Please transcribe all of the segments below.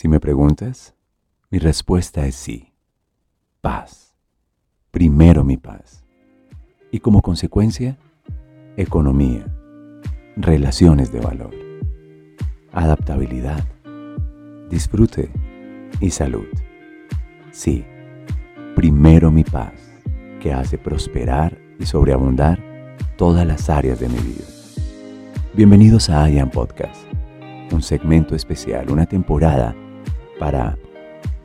Si me preguntas, mi respuesta es sí. Paz. Primero mi paz. Y como consecuencia, economía, relaciones de valor, adaptabilidad, disfrute y salud. Sí, primero mi paz, que hace prosperar y sobreabundar todas las áreas de mi vida. Bienvenidos a IAM Podcast, un segmento especial, una temporada para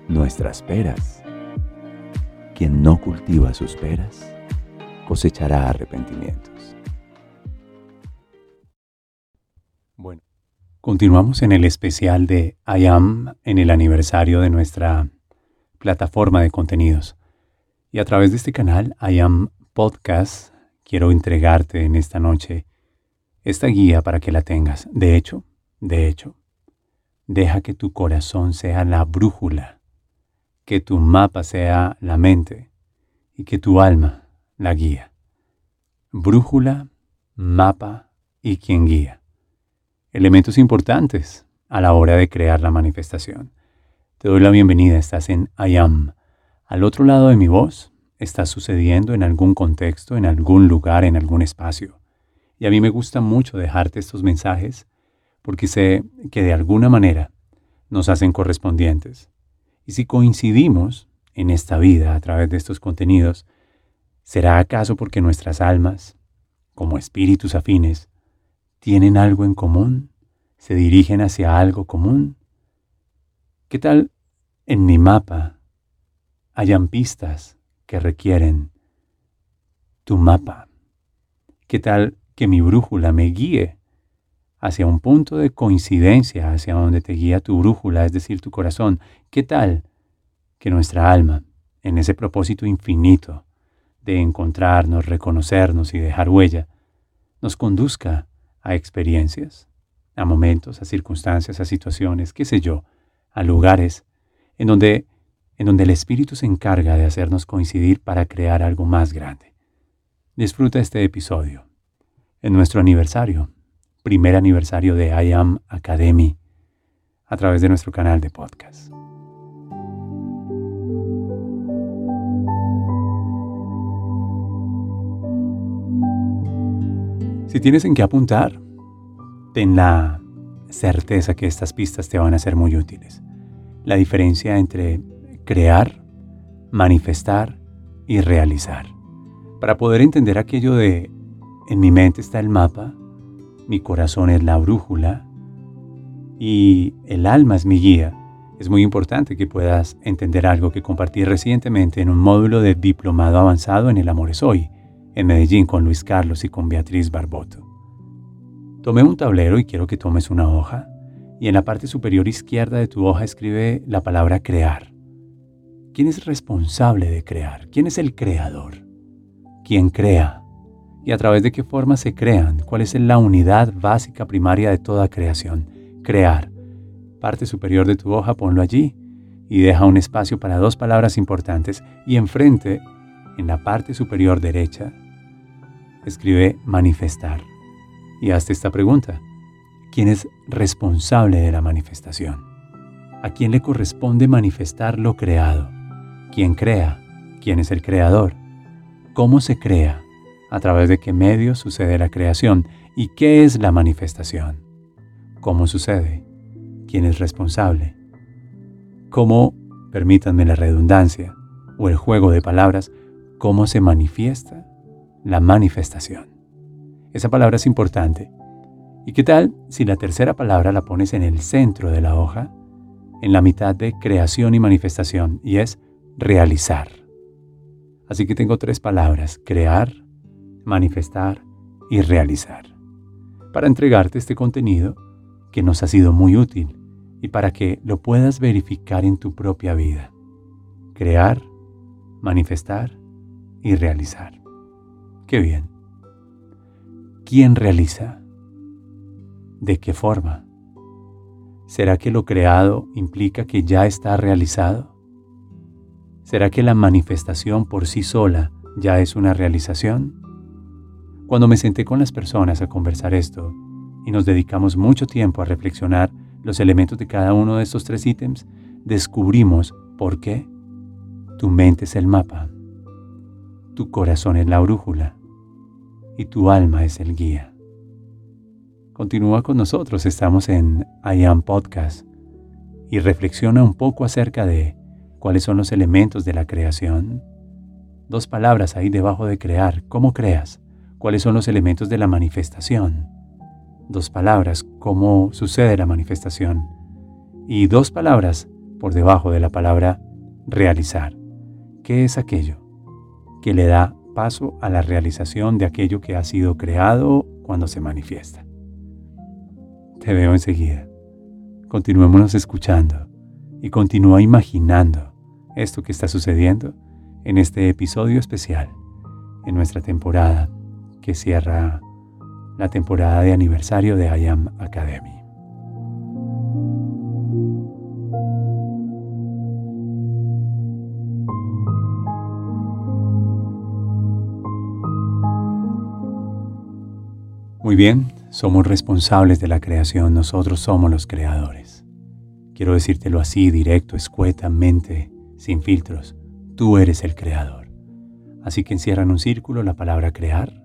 nuestras peras. Quien no cultiva sus peras cosechará arrepentimientos. Bueno, continuamos en el especial de IAM en el aniversario de nuestra plataforma de contenidos. Y a través de este canal, IAM Podcast, quiero entregarte en esta noche esta guía para que la tengas. De hecho, de hecho, deja que tu corazón sea la brújula, que tu mapa sea la mente y que tu alma la guía. Brújula, mapa y quien guía. Elementos importantes a la hora de crear la manifestación. Te doy la bienvenida, estás en I Am. Al otro lado de mi voz está sucediendo en algún contexto, en algún lugar, en algún espacio. Y a mí me gusta mucho dejarte estos mensajes porque sé que de alguna manera nos hacen correspondientes. Y si coincidimos en esta vida a través de estos contenidos, ¿será acaso porque nuestras almas, como espíritus afines, tienen algo en común? ¿Se dirigen hacia algo común? ¿Qué tal en mi mapa hayan pistas que requieren tu mapa? ¿Qué tal que mi brújula me guíe hacia un punto de coincidencia, hacia donde te guía tu brújula, es decir, tu corazón? ¿Qué tal que nuestra alma, en ese propósito infinito de encontrarnos, reconocernos y dejar huella, nos conduzca a experiencias, a momentos, a circunstancias, a situaciones, qué sé yo, a lugares en donde, en donde el Espíritu se encarga de hacernos coincidir para crear algo más grande. Disfruta este episodio en nuestro aniversario, primer aniversario de I Am Academy, a través de nuestro canal de podcast. Si tienes en qué apuntar, ten la certeza que estas pistas te van a ser muy útiles. La diferencia entre crear, manifestar y realizar. Para poder entender aquello de en mi mente está el mapa, mi corazón es la brújula y el alma es mi guía. Es muy importante que puedas entender algo que compartí recientemente en un módulo de diplomado avanzado en el Amor es Hoy, en Medellín con Luis Carlos y con Beatriz Barboto. Tomé un tablero y quiero que tomes una hoja y en la parte superior izquierda de tu hoja escribe la palabra crear. ¿Quién es responsable de crear? ¿Quién es el creador? ¿Quién crea? Y a través de qué forma se crean, cuál es la unidad básica primaria de toda creación. Crear. Parte superior de tu hoja, ponlo allí y deja un espacio para dos palabras importantes y enfrente, en la parte superior derecha, escribe manifestar. Y hazte esta pregunta. ¿Quién es responsable de la manifestación? ¿A quién le corresponde manifestar lo creado? ¿Quién crea? ¿Quién es el creador? ¿Cómo se crea? A través de qué medios sucede la creación y qué es la manifestación, cómo sucede, quién es responsable, cómo, permítanme la redundancia o el juego de palabras, cómo se manifiesta la manifestación. Esa palabra es importante. ¿Y qué tal si la tercera palabra la pones en el centro de la hoja, en la mitad de creación y manifestación, y es realizar? Así que tengo tres palabras, crear, manifestar y realizar. Para entregarte este contenido que nos ha sido muy útil y para que lo puedas verificar en tu propia vida. Crear, manifestar y realizar. Qué bien. ¿Quién realiza? ¿De qué forma? ¿Será que lo creado implica que ya está realizado? ¿Será que la manifestación por sí sola ya es una realización? Cuando me senté con las personas a conversar esto y nos dedicamos mucho tiempo a reflexionar los elementos de cada uno de estos tres ítems, descubrimos por qué tu mente es el mapa, tu corazón es la brújula y tu alma es el guía. Continúa con nosotros, estamos en I Am Podcast y reflexiona un poco acerca de cuáles son los elementos de la creación. Dos palabras ahí debajo de crear, ¿cómo creas? ¿Cuáles son los elementos de la manifestación? Dos palabras, ¿cómo sucede la manifestación? Y dos palabras por debajo de la palabra realizar. ¿Qué es aquello que le da paso a la realización de aquello que ha sido creado cuando se manifiesta? Te veo enseguida. Continuémonos escuchando y continúa imaginando esto que está sucediendo en este episodio especial, en nuestra temporada que cierra la temporada de aniversario de IAM Academy. Muy bien, somos responsables de la creación, nosotros somos los creadores. Quiero decírtelo así, directo, escuetamente, sin filtros. Tú eres el creador. Así que encierra en un círculo la palabra crear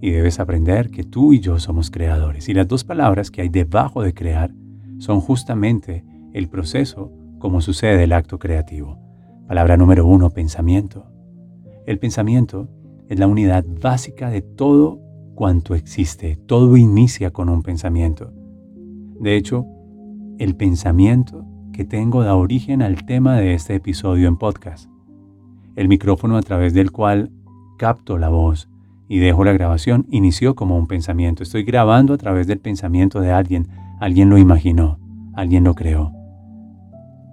y debes aprender que tú y yo somos creadores. Y las dos palabras que hay debajo de crear son justamente el proceso como sucede el acto creativo. Palabra número uno, pensamiento. El pensamiento es la unidad básica de todo cuanto existe. Todo inicia con un pensamiento. De hecho, el pensamiento que tengo da origen al tema de este episodio en podcast. El micrófono a través del cual capto la voz y dejo la grabación inició como un pensamiento. Estoy grabando a través del pensamiento de alguien. Alguien lo imaginó, alguien lo creó.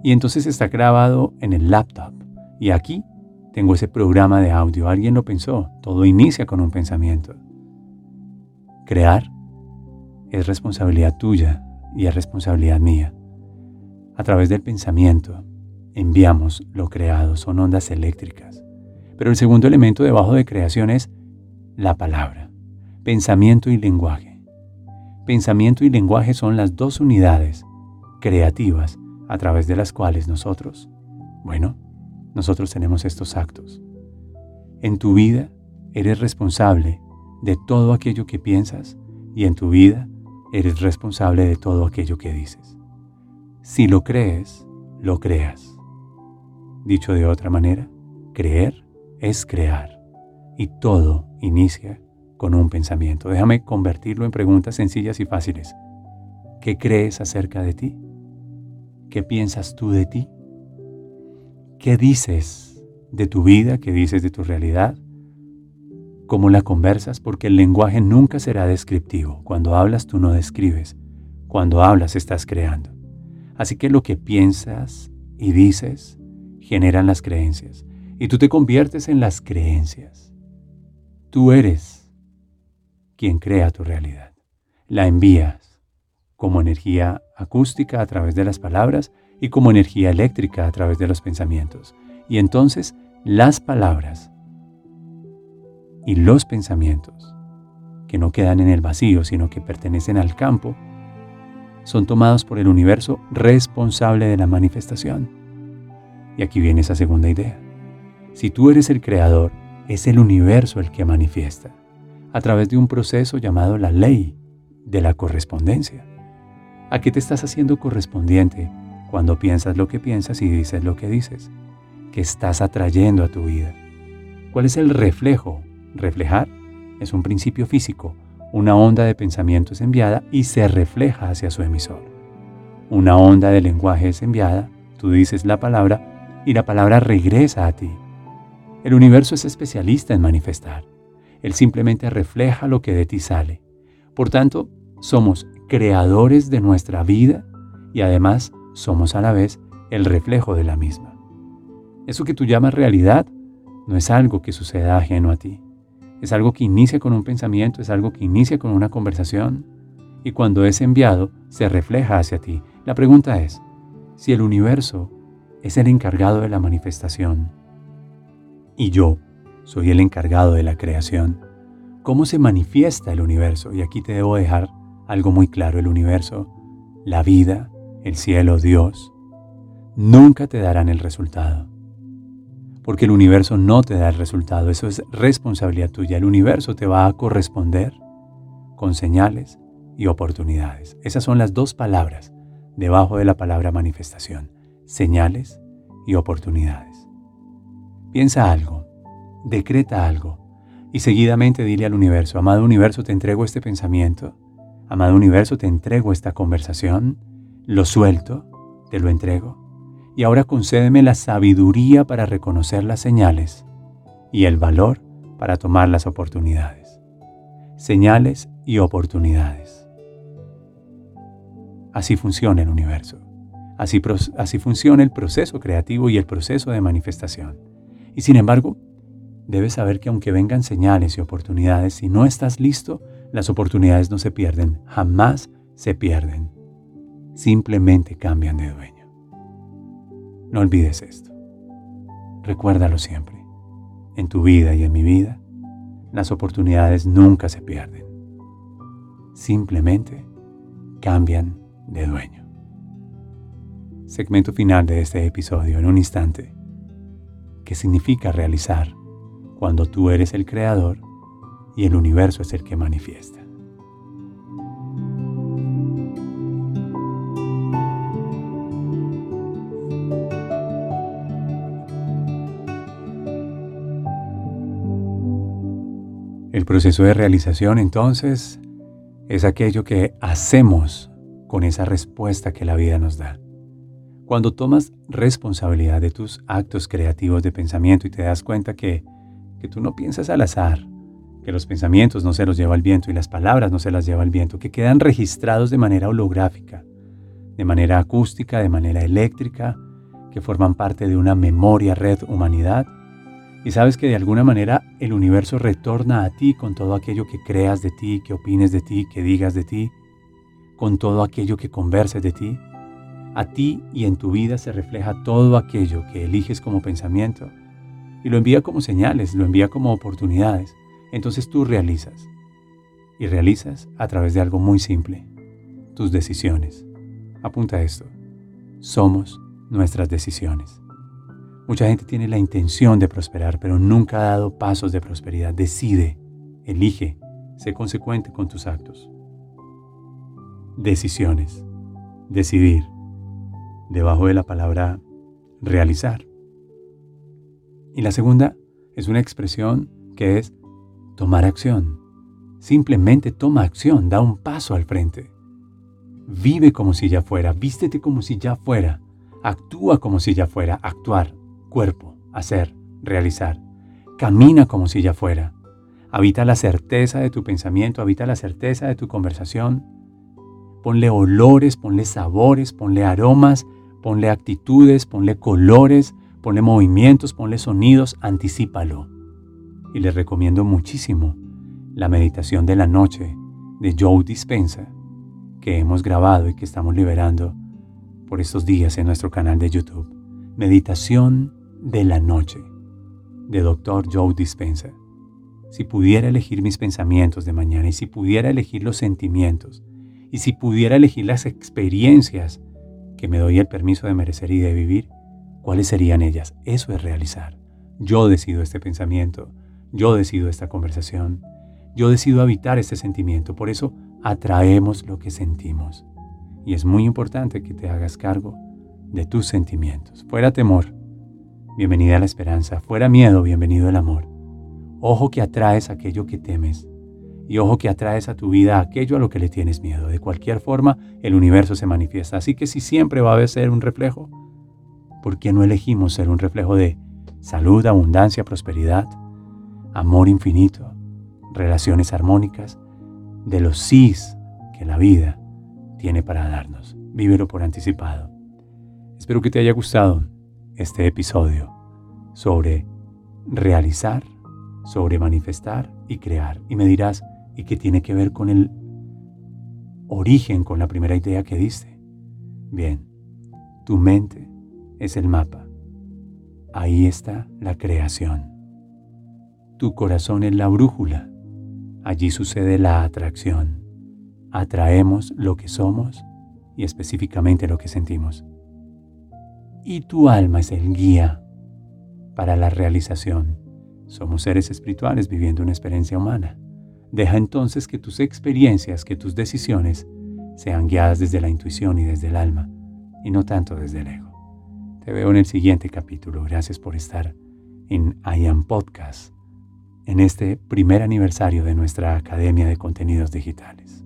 Y entonces está grabado en el laptop. Y aquí tengo ese programa de audio. Alguien lo pensó. Todo inicia con un pensamiento. Crear es responsabilidad tuya y es responsabilidad mía. A través del pensamiento enviamos lo creado, son ondas eléctricas. Pero el segundo elemento debajo de creación es la palabra, pensamiento y lenguaje. Pensamiento y lenguaje son las dos unidades creativas a través de las cuales nosotros, bueno, nosotros tenemos estos actos. En tu vida eres responsable de todo aquello que piensas y en tu vida eres responsable de todo aquello que dices. Si lo crees, lo creas. Dicho de otra manera, creer es crear y todo inicia con un pensamiento. Déjame convertirlo en preguntas sencillas y fáciles. ¿Qué crees acerca de ti? ¿Qué piensas tú de ti? ¿Qué dices de tu vida? ¿Qué dices de tu realidad? cómo la conversas, porque el lenguaje nunca será descriptivo. Cuando hablas tú no describes, cuando hablas estás creando. Así que lo que piensas y dices generan las creencias y tú te conviertes en las creencias. Tú eres quien crea tu realidad. La envías como energía acústica a través de las palabras y como energía eléctrica a través de los pensamientos. Y entonces las palabras y los pensamientos, que no quedan en el vacío, sino que pertenecen al campo, son tomados por el universo responsable de la manifestación. Y aquí viene esa segunda idea. Si tú eres el creador, es el universo el que manifiesta, a través de un proceso llamado la ley de la correspondencia. ¿A qué te estás haciendo correspondiente cuando piensas lo que piensas y dices lo que dices? ¿Qué estás atrayendo a tu vida? ¿Cuál es el reflejo Reflejar es un principio físico. Una onda de pensamiento es enviada y se refleja hacia su emisor. Una onda de lenguaje es enviada, tú dices la palabra y la palabra regresa a ti. El universo es especialista en manifestar. Él simplemente refleja lo que de ti sale. Por tanto, somos creadores de nuestra vida y además somos a la vez el reflejo de la misma. Eso que tú llamas realidad no es algo que suceda ajeno a ti. Es algo que inicia con un pensamiento, es algo que inicia con una conversación y cuando es enviado se refleja hacia ti. La pregunta es, si el universo es el encargado de la manifestación y yo soy el encargado de la creación, ¿cómo se manifiesta el universo? Y aquí te debo dejar algo muy claro, el universo, la vida, el cielo, Dios, nunca te darán el resultado. Porque el universo no te da el resultado, eso es responsabilidad tuya. El universo te va a corresponder con señales y oportunidades. Esas son las dos palabras debajo de la palabra manifestación, señales y oportunidades. Piensa algo, decreta algo y seguidamente dile al universo, amado universo, te entrego este pensamiento, amado universo, te entrego esta conversación, lo suelto, te lo entrego, y ahora concédeme la sabiduría para reconocer las señales y el valor para tomar las oportunidades. Señales y oportunidades. Así funciona el universo. Así, así funciona el proceso creativo y el proceso de manifestación. Y sin embargo, debes saber que aunque vengan señales y oportunidades, si no estás listo, las oportunidades no se pierden, jamás se pierden. Simplemente cambian de dueño. No olvides esto. Recuérdalo siempre. En tu vida y en mi vida, las oportunidades nunca se pierden. Simplemente cambian de dueño. Segmento final de este episodio en un instante. ¿Qué significa realizar cuando tú eres el creador y el universo es el que manifiesta. El proceso de realización entonces es aquello que hacemos con esa respuesta que la vida nos da. Cuando tomas responsabilidad de tus actos creativos de pensamiento y te das cuenta que que tú no piensas al azar, que los pensamientos no se los lleva el viento y las palabras no se las lleva el viento, que quedan registrados de manera holográfica, de manera acústica, de manera eléctrica, que forman parte de una memoria red humanidad. Y sabes que de alguna manera el universo retorna a ti con todo aquello que creas de ti, que opines de ti, que digas de ti, con todo aquello que converses de ti. A ti y en tu vida se refleja todo aquello que eliges como pensamiento y lo envía como señales, lo envía como oportunidades. Entonces tú realizas. Y realizas a través de algo muy simple, tus decisiones. Apunta esto. Somos nuestras decisiones. Mucha gente tiene la intención de prosperar, pero nunca ha dado pasos de prosperidad. Decide, elige, sé consecuente con tus actos. Decisiones. Decidir. Debajo de la palabra realizar. Y la segunda es una expresión que es tomar acción. Simplemente toma acción, da un paso al frente. Vive como si ya fuera, vístete como si ya fuera, actúa como si ya fuera, actuar, cuerpo, hacer, realizar. Camina como si ya fuera. Habita la certeza de tu pensamiento, habita la certeza de tu conversación. Ponle olores, ponle sabores, ponle aromas, ponle actitudes, ponle colores, Ponle movimientos, ponle sonidos, anticípalo. Y les recomiendo muchísimo la meditación de la noche de Joe Dispensa, que hemos grabado y que estamos liberando por estos días en nuestro canal de YouTube. Meditación de la noche de Dr. Joe Dispensa. Si pudiera elegir mis pensamientos de mañana y si pudiera elegir los sentimientos y si pudiera elegir las experiencias que me doy el permiso de merecer y de vivir, ¿Cuáles serían ellas? Eso es realizar. Yo decido este pensamiento, yo decido esta conversación, yo decido habitar este sentimiento. Por eso atraemos lo que sentimos. Y es muy importante que te hagas cargo de tus sentimientos. Fuera temor, bienvenida la esperanza. Fuera miedo, bienvenido el amor. Ojo que atraes aquello que temes. Y ojo que atraes a tu vida aquello a lo que le tienes miedo. De cualquier forma, el universo se manifiesta. Así que si siempre va a ser un reflejo, ¿por qué no elegimos ser un reflejo de salud, abundancia, prosperidad, amor infinito, relaciones armónicas, de los sís que la vida tiene para darnos? Vívelo por anticipado. Espero que te haya gustado este episodio sobre realizar, sobre manifestar y crear. Y me dirás, ¿y qué tiene que ver con el origen, con la primera idea que diste? Bien, tu mente es el mapa. Ahí está la creación. Tu corazón es la brújula. Allí sucede la atracción. Atraemos lo que somos y específicamente lo que sentimos. Y tu alma es el guía para la realización. Somos seres espirituales viviendo una experiencia humana. Deja entonces que tus experiencias, que tus decisiones sean guiadas desde la intuición y desde el alma, y no tanto desde el ego. Te veo en el siguiente capítulo. Gracias por estar en I Am Podcast, en este primer aniversario de nuestra Academia de Contenidos Digitales.